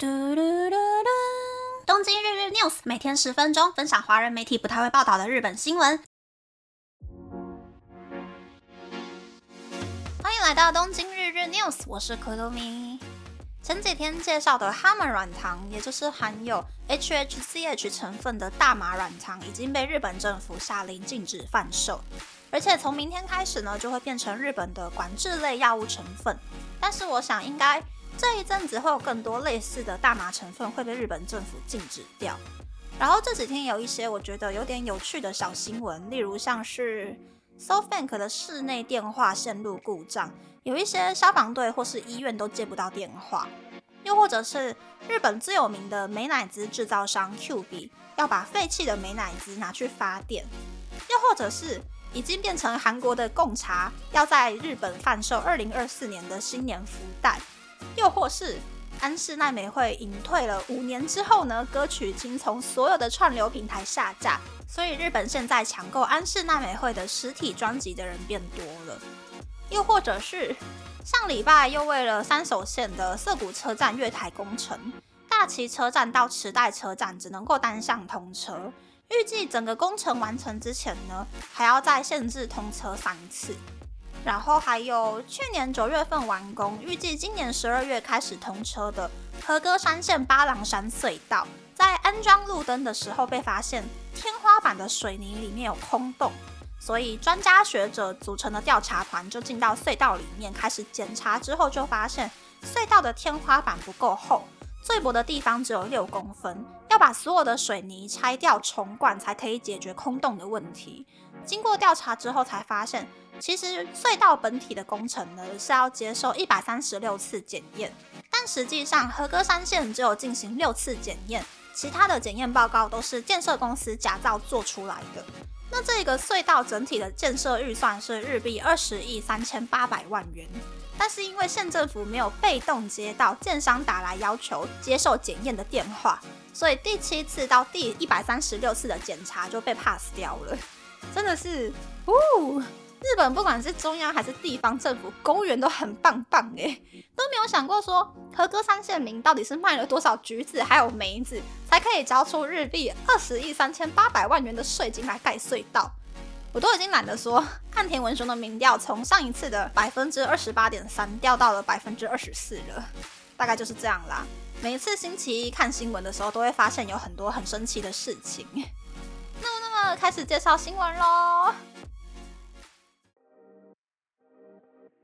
嘟嘟嘟嘟！东京日日 news 每天十分钟，分享华人媒体不太会报道的日本新闻。欢迎来到东京日日 news，我是可露咪。前几天介绍的哈曼软糖，也就是含有 HHCH 成分的大麻软糖，已经被日本政府下令禁止贩售，而且从明天开始呢，就会变成日本的管制类药物成分。但是我想应该。这一阵子会有更多类似的大麻成分会被日本政府禁止掉。然后这几天有一些我觉得有点有趣的小新闻，例如像是 SoFank 的室内电话线路故障，有一些消防队或是医院都接不到电话；又或者是日本最有名的美乃滋制造商 Q B 要把废弃的美乃滋拿去发电；又或者是已经变成韩国的贡茶要在日本贩售二零二四年的新年福袋。又或是安室奈美惠隐退了五年之后呢，歌曲已经从所有的串流平台下架，所以日本现在抢购安室奈美惠的实体专辑的人变多了。又或者是上礼拜又为了三手线的涩谷车站月台工程，大崎车站到池袋车站只能够单向通车，预计整个工程完成之前呢，还要再限制通车三次。然后还有去年九月份完工，预计今年十二月开始通车的和歌山线八郎山隧道，在安装路灯的时候被发现天花板的水泥里面有空洞，所以专家学者组成的调查团就进到隧道里面开始检查，之后就发现隧道的天花板不够厚，最薄的地方只有六公分，要把所有的水泥拆掉重灌才可以解决空洞的问题。经过调查之后才发现。其实隧道本体的工程呢是要接受一百三十六次检验，但实际上和歌山线只有进行六次检验，其他的检验报告都是建设公司假造做出来的。那这个隧道整体的建设预算是日币二十亿三千八百万元，但是因为县政府没有被动接到建商打来要求接受检验的电话，所以第七次到第一百三十六次的检查就被 pass 掉了，真的是，呜。日本不管是中央还是地方政府，公务员都很棒棒哎，都没有想过说和歌山县民到底是卖了多少橘子还有梅子，才可以交出日币二十亿三千八百万元的税金来盖隧道。我都已经懒得说，岸田文雄的民调从上一次的百分之二十八点三掉到了百分之二十四了，大概就是这样啦。每一次星期一看新闻的时候，都会发现有很多很神奇的事情。那么，那么开始介绍新闻喽。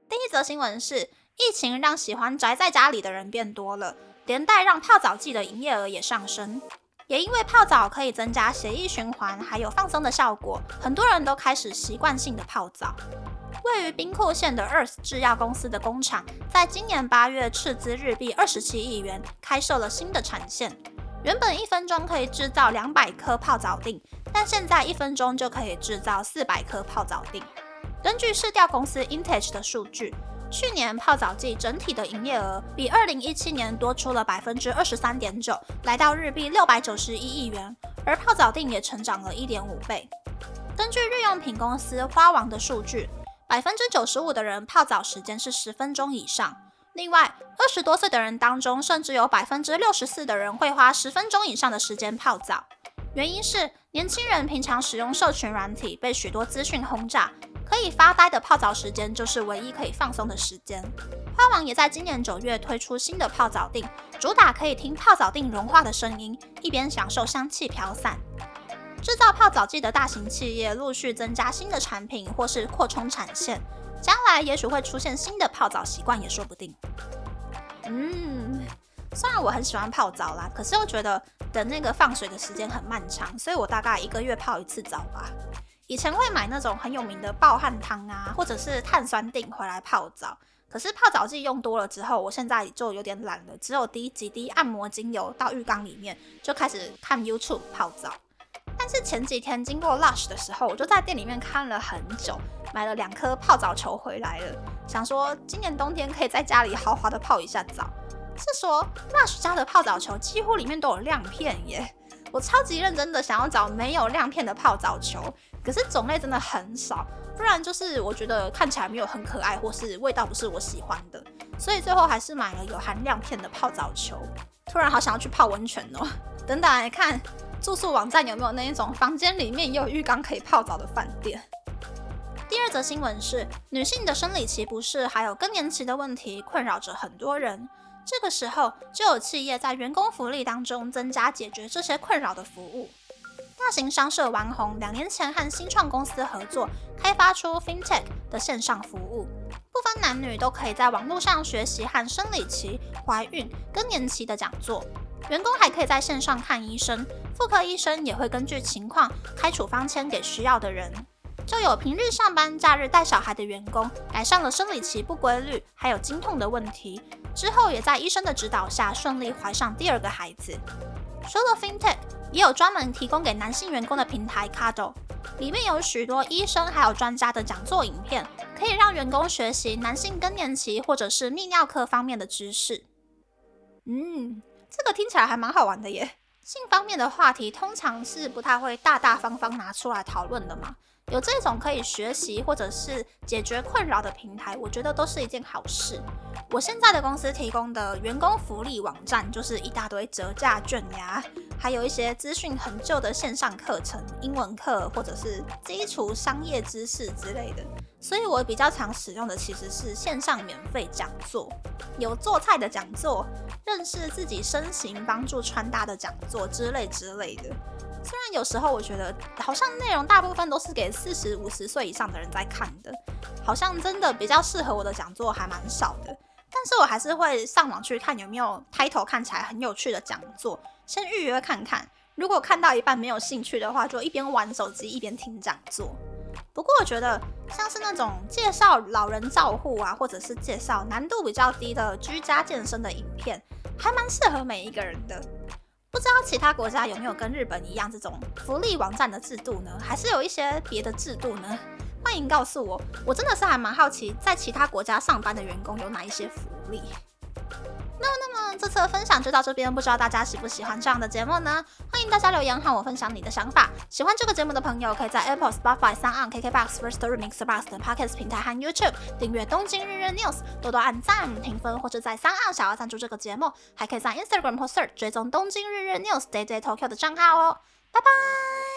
第一则新闻是，疫情让喜欢宅在家里的人变多了，连带让泡澡季的营业额也上升。也因为泡澡可以增加血液循环，还有放松的效果，很多人都开始习惯性的泡澡。位于兵库县的 Earth 制药公司的工厂，在今年八月斥资日币二十七亿元，开设了新的产线。原本一分钟可以制造两百颗泡澡锭，但现在一分钟就可以制造四百颗泡澡锭。根据市调公司 Intech 的数据，去年泡澡剂整体的营业额比二零一七年多出了百分之二十三点九，来到日币六百九十一亿元，而泡澡锭也成长了一点五倍。根据日用品公司花王的数据，百分之九十五的人泡澡时间是十分钟以上。另外，二十多岁的人当中，甚至有百分之六十四的人会花十分钟以上的时间泡澡。原因是年轻人平常使用社群软体，被许多资讯轰炸。可以发呆的泡澡时间就是唯一可以放松的时间。花王也在今年九月推出新的泡澡锭，主打可以听泡澡锭融化的声音，一边享受香气飘散。制造泡澡剂的大型企业陆续增加新的产品或是扩充产线，将来也许会出现新的泡澡习惯也说不定。嗯，虽然我很喜欢泡澡啦，可是又觉得等那个放水的时间很漫长，所以我大概一个月泡一次澡吧。以前会买那种很有名的暴汗汤啊，或者是碳酸锭回来泡澡。可是泡澡剂用多了之后，我现在就有点懒了，只有滴几滴按摩精油到浴缸里面，就开始看 YouTube 泡澡。但是前几天经过 Lush 的时候，我就在店里面看了很久，买了两颗泡澡球回来了，想说今年冬天可以在家里豪华的泡一下澡。是说 Lush 家的泡澡球几乎里面都有亮片耶，我超级认真的想要找没有亮片的泡澡球。可是种类真的很少，不然就是我觉得看起来没有很可爱，或是味道不是我喜欢的，所以最后还是买了有含亮片的泡澡球。突然好想要去泡温泉哦。等等来看住宿网站有没有那一种房间里面也有浴缸可以泡澡的饭店。第二则新闻是，女性的生理期不适还有更年期的问题困扰着很多人。这个时候就有企业在员工福利当中增加解决这些困扰的服务。大型商社玩红两年前和新创公司合作，开发出 FinTech 的线上服务，不分男女都可以在网络上学习和生理期、怀孕、更年期的讲座。员工还可以在线上看医生，妇科医生也会根据情况开处方签给需要的人。就有平日上班、假日带小孩的员工，改善了生理期不规律还有经痛的问题。之后也在医生的指导下顺利怀上第二个孩子。说了 FinTech，也有专门提供给男性员工的平台 Cado，里面有许多医生还有专家的讲座影片，可以让员工学习男性更年期或者是泌尿科方面的知识。嗯，这个听起来还蛮好玩的耶。性方面的话题通常是不太会大大方方拿出来讨论的嘛。有这种可以学习或者是解决困扰的平台，我觉得都是一件好事。我现在的公司提供的员工福利网站，就是一大堆折价券呀，还有一些资讯很旧的线上课程，英文课或者是基础商业知识之类的。所以我比较常使用的其实是线上免费讲座，有做菜的讲座，认识自己身形、帮助穿搭的讲座之类之类的。虽然有时候我觉得好像内容大部分都是给四十五十岁以上的人在看的，好像真的比较适合我的讲座还蛮少的。但是我还是会上网去看有没有 title 看起来很有趣的讲座，先预约看看。如果看到一半没有兴趣的话，就一边玩手机一边听讲座。不过我觉得像是那种介绍老人照护啊，或者是介绍难度比较低的居家健身的影片，还蛮适合每一个人的。不知道其他国家有没有跟日本一样这种福利网站的制度呢？还是有一些别的制度呢？欢迎告诉我，我真的是还蛮好奇，在其他国家上班的员工有哪一些福利。那么，那么这次的分享就到这边，不知道大家喜不喜欢这样的节目呢？欢迎大家留言和我分享你的想法。喜欢这个节目的朋友，可以在 Apple、Spotify、s o n KKBox、First Story、Mixer、Box 等 Podcast 平台和 YouTube 订阅《东京日日 News》，多多按赞、评分，或者在三岸想要赞助这个节目，还可以在 Instagram 或 Search 追踪《东京日日 News》Day Day Tokyo 的账号哦。拜拜。